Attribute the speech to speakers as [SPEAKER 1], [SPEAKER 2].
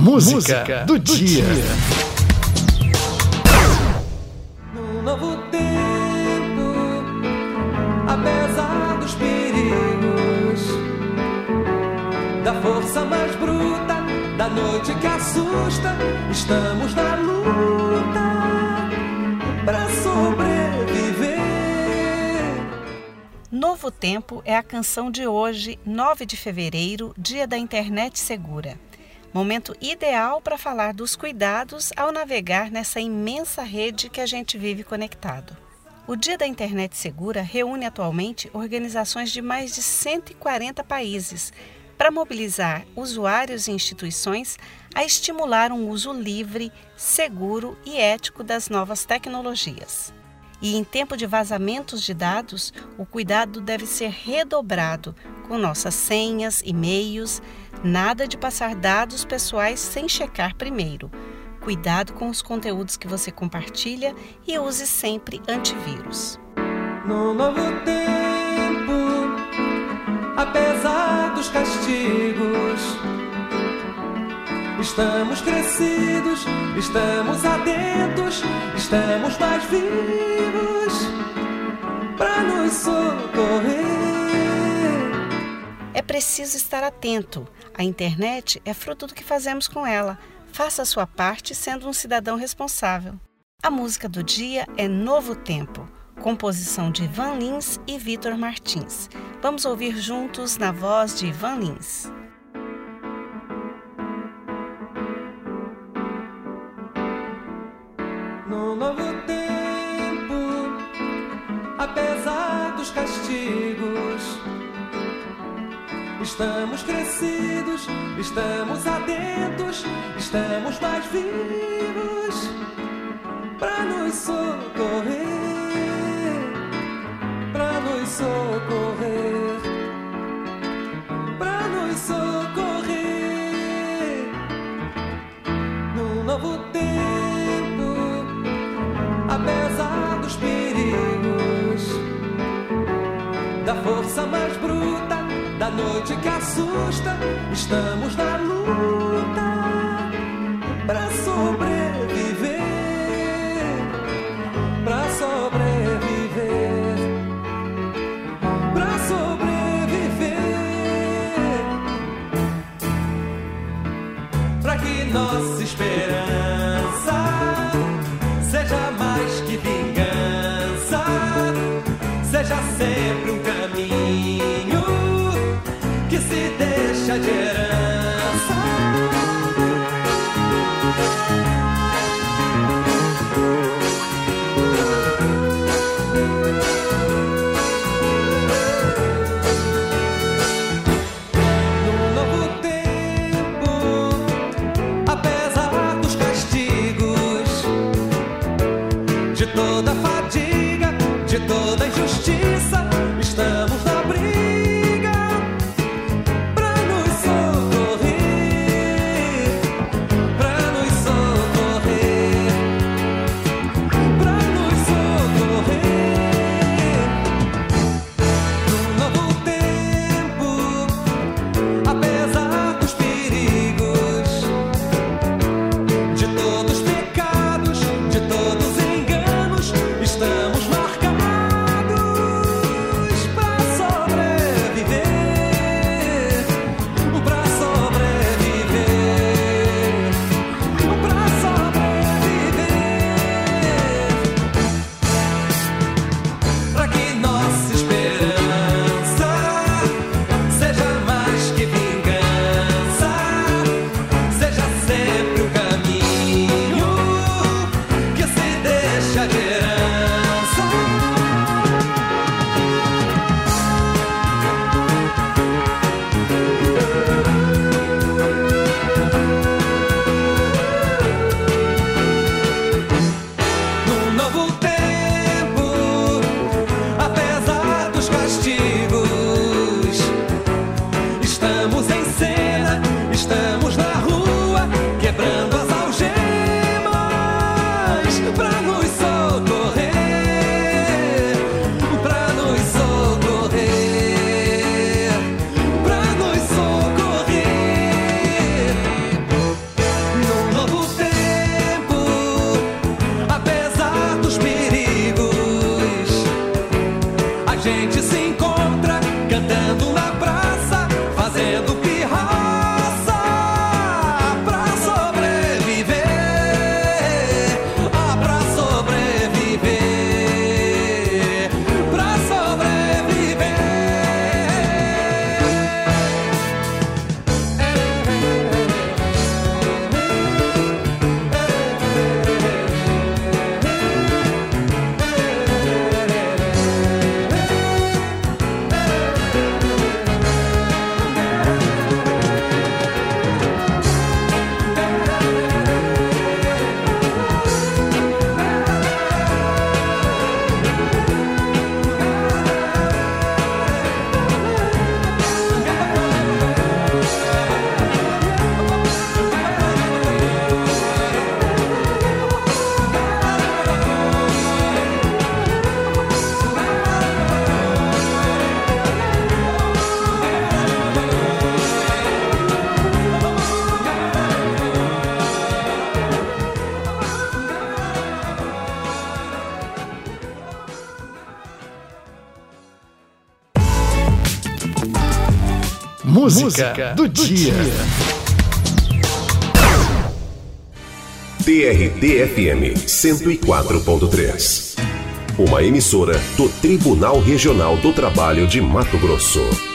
[SPEAKER 1] Música, Música do, do, dia. dia.
[SPEAKER 2] No novo tempo, apesar dos perigos, da força mais bruta, da noite que assusta, estamos na luta para sobreviver.
[SPEAKER 3] Novo Tempo é a canção de hoje, 9 de fevereiro, dia da internet segura. Momento ideal para falar dos cuidados ao navegar nessa imensa rede que a gente vive conectado. O Dia da Internet Segura reúne atualmente organizações de mais de 140 países para mobilizar usuários e instituições a estimular um uso livre, seguro e ético das novas tecnologias. E em tempo de vazamentos de dados, o cuidado deve ser redobrado com nossas senhas, e-mails, nada de passar dados pessoais sem checar primeiro. Cuidado com os conteúdos que você compartilha e use sempre antivírus.
[SPEAKER 2] No novo tempo, apesar dos castigos, estamos crescidos, estamos atentos, estamos mais vivos para nos socorrer.
[SPEAKER 3] É preciso estar atento. A internet é fruto do que fazemos com ela. Faça a sua parte sendo um cidadão responsável. A música do dia é Novo Tempo, composição de Ivan Lins e Vitor Martins. Vamos ouvir juntos na voz de Ivan Lins.
[SPEAKER 2] Castigos, estamos crescidos, estamos atentos, estamos mais vivos para nos socorrer, para nos socorrer, para nos socorrer. No novo tempo, apesar dos perigos, da força mais bruta, da noite que assusta, estamos na luta para sobreviver, para sobreviver, para sobreviver, para que nossa esperança deixa de herança. Toda fadiga, de toda injustiça,
[SPEAKER 1] Música, do, dia.
[SPEAKER 4] TRT-FM 104.3. Uma emissora do Tribunal Regional do Trabalho de Mato Grosso.